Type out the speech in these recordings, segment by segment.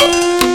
Alors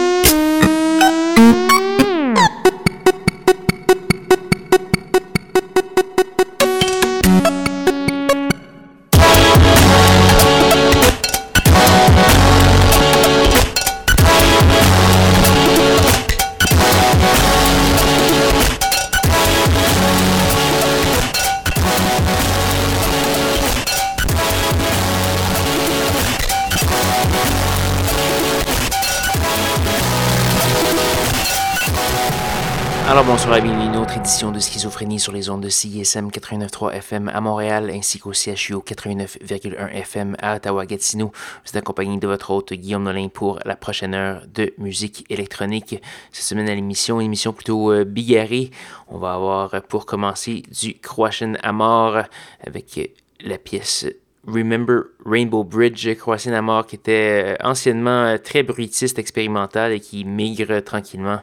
sur les ondes de CISM 89.3 FM à Montréal ainsi qu'au CHU 89.1 FM à Ottawa-Gatineau. Vous êtes accompagné de votre hôte Guillaume Nolin pour la prochaine heure de musique électronique. Cette semaine à l'émission, une émission plutôt euh, bigarrée. On va avoir pour commencer du Croatian Amor avec la pièce Remember Rainbow Bridge, Croatian Amor, qui était euh, anciennement euh, très bruitiste, expérimental et qui migre tranquillement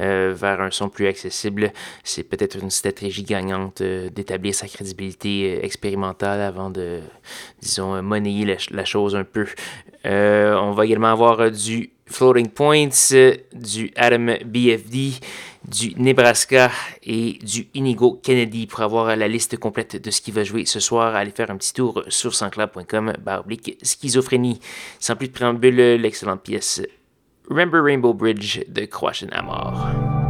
euh, vers un son plus accessible. C'est peut-être une stratégie gagnante d'établir sa crédibilité expérimentale avant de, disons, monnayer la, chose un peu. on va également avoir du Floating Points, du Adam BFD du Nebraska et du Inigo Kennedy. Pour avoir la liste complète de ce qui va jouer ce soir, allez faire un petit tour sur sansclub.com baroblique schizophrénie. Sans plus de préambule, l'excellente pièce Remember Rainbow Bridge de Croatian Amor.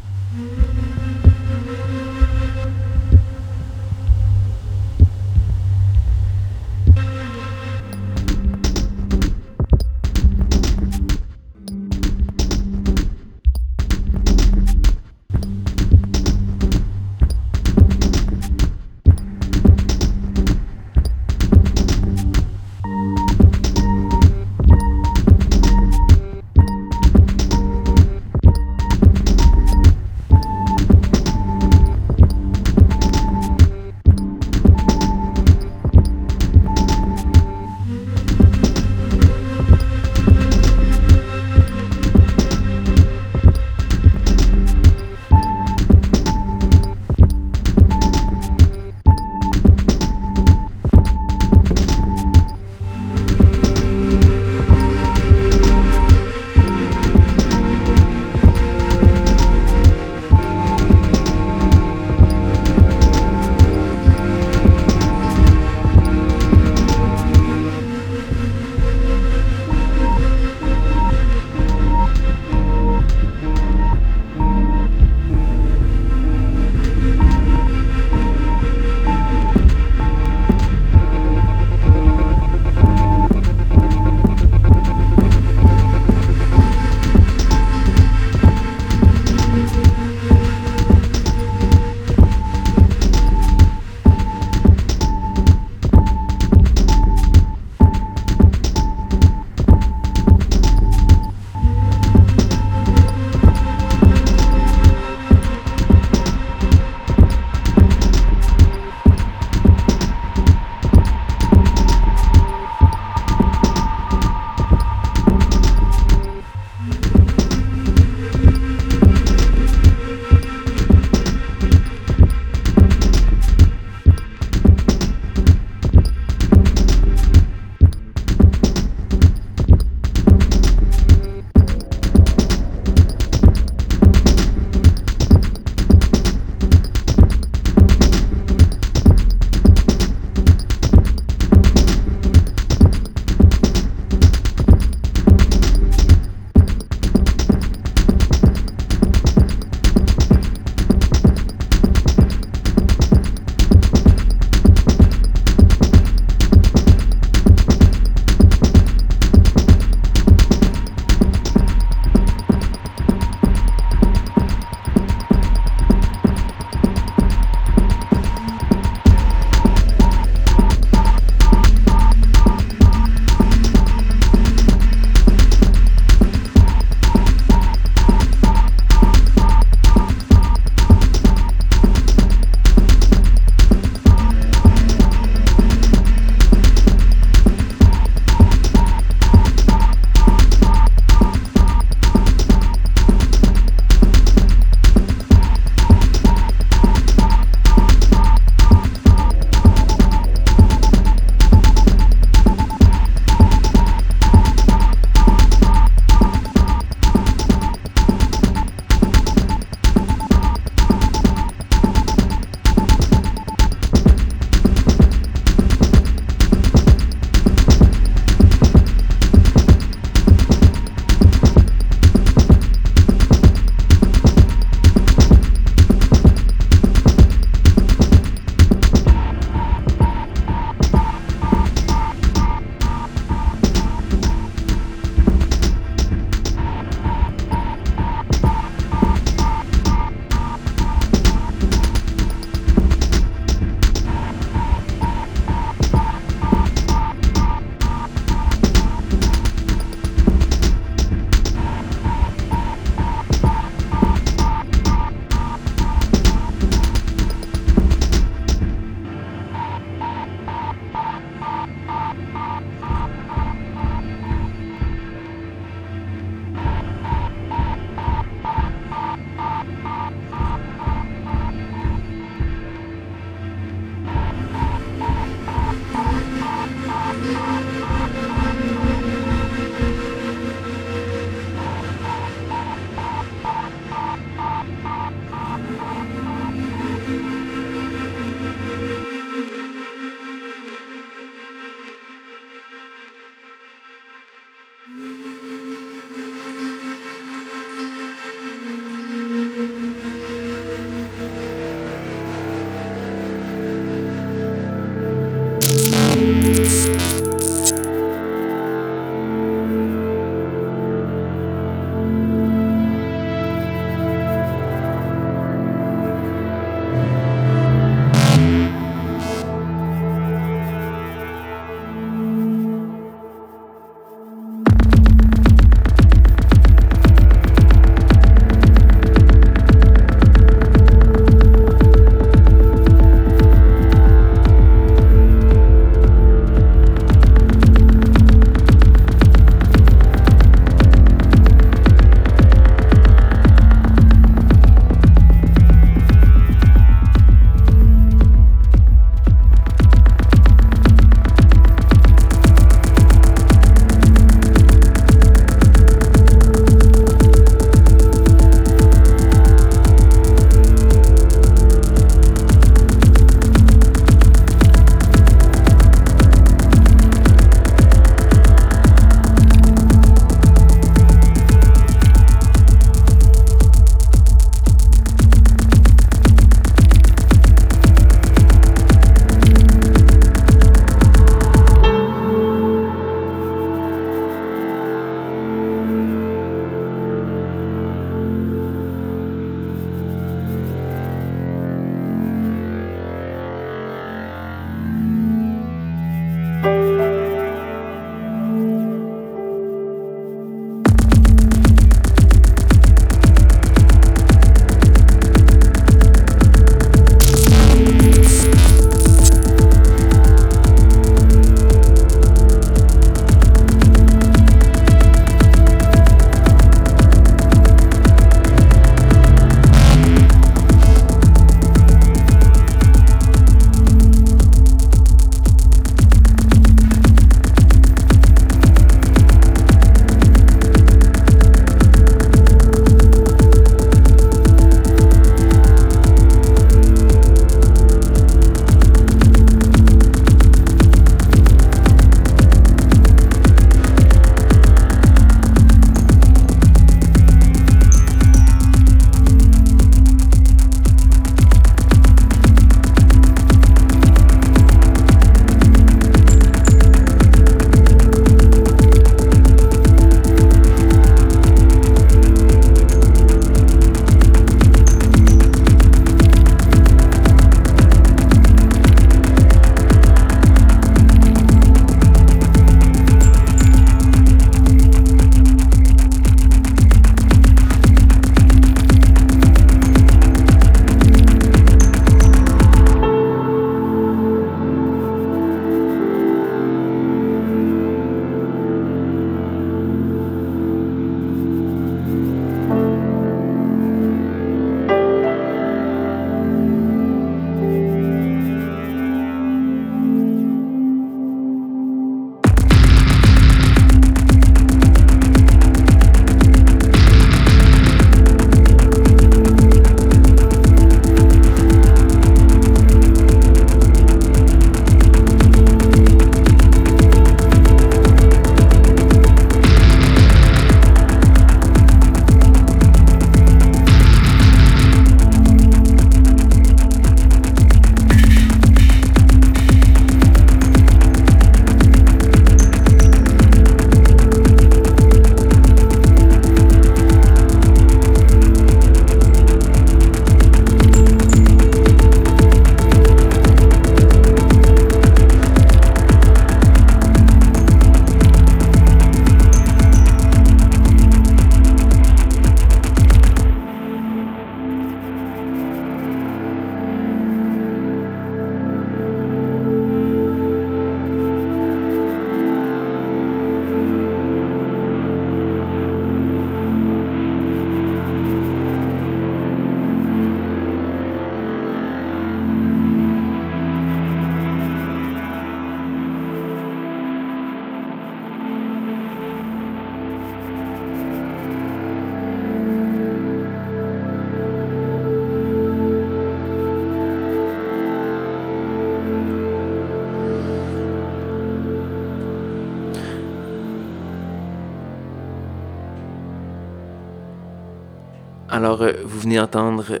Alors, euh, vous venez d'entendre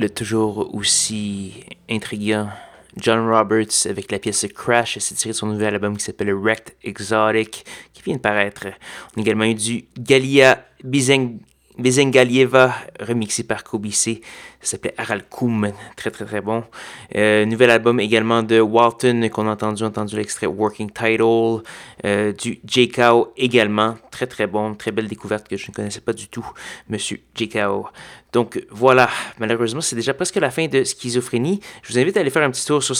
le toujours aussi intriguant John Roberts avec la pièce Crash, c'est tiré de son nouvel album qui s'appelle Wrecked Exotic, qui vient de paraître. On a également eu du Galia Bizeng Bezengalieva, remixé par Kobe C. Ça s'appelait Aralkoum, très très très bon. Euh, nouvel album également de Walton qu'on a entendu, entendu l'extrait Working Title. Euh, du J. également, très très bon, très belle découverte que je ne connaissais pas du tout, Monsieur J. Donc voilà, malheureusement c'est déjà presque la fin de Schizophrénie. Je vous invite à aller faire un petit tour sur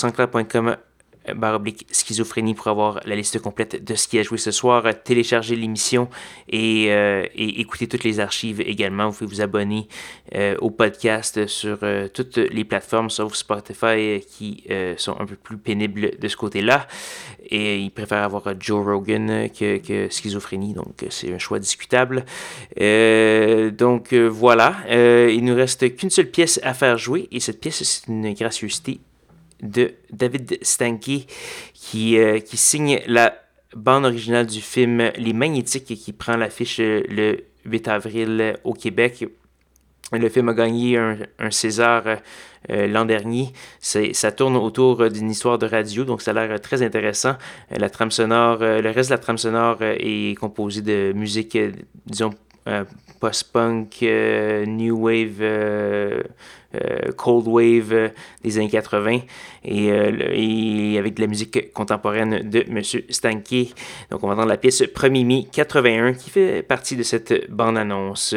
sanscloud.com baroblique schizophrénie pour avoir la liste complète de ce qui a joué ce soir, télécharger l'émission et, euh, et, écouter toutes les archives également. Vous pouvez vous abonner euh, au podcast sur euh, toutes les plateformes sauf Spotify qui sont un peu plus pénibles de ce côté-là. Et ils préfèrent avoir Joe Rogan que, que schizophrénie, donc c'est un choix discutable. donc voilà, il nous reste qu'une seule pièce à faire jouer et cette pièce c'est une gracieuseté de David Stanky qui, euh, qui signe la bande originale du film Les Magnétiques qui prend l'affiche le 8 avril au Québec. Le film a gagné un, César euh, l'an dernier. Ça tourne autour d'une histoire de radio, donc ça a l'air très intéressant. La trame sonore, le reste de la trame sonore est composé de musique, disons, euh, post-punk, new wave euh, cold Wave des années 80 et, avec de la musique contemporaine de M. Stanky. Donc on va entendre la pièce 1er mai 81 qui fait partie de cette bande-annonce.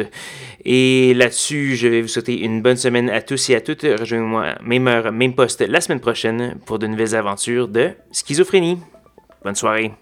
Et là-dessus, je vais vous souhaiter une bonne semaine à tous et à toutes. Rejoignez-moi même heure, même poste la semaine prochaine pour de nouvelles aventures de schizophrénie. Bonne soirée.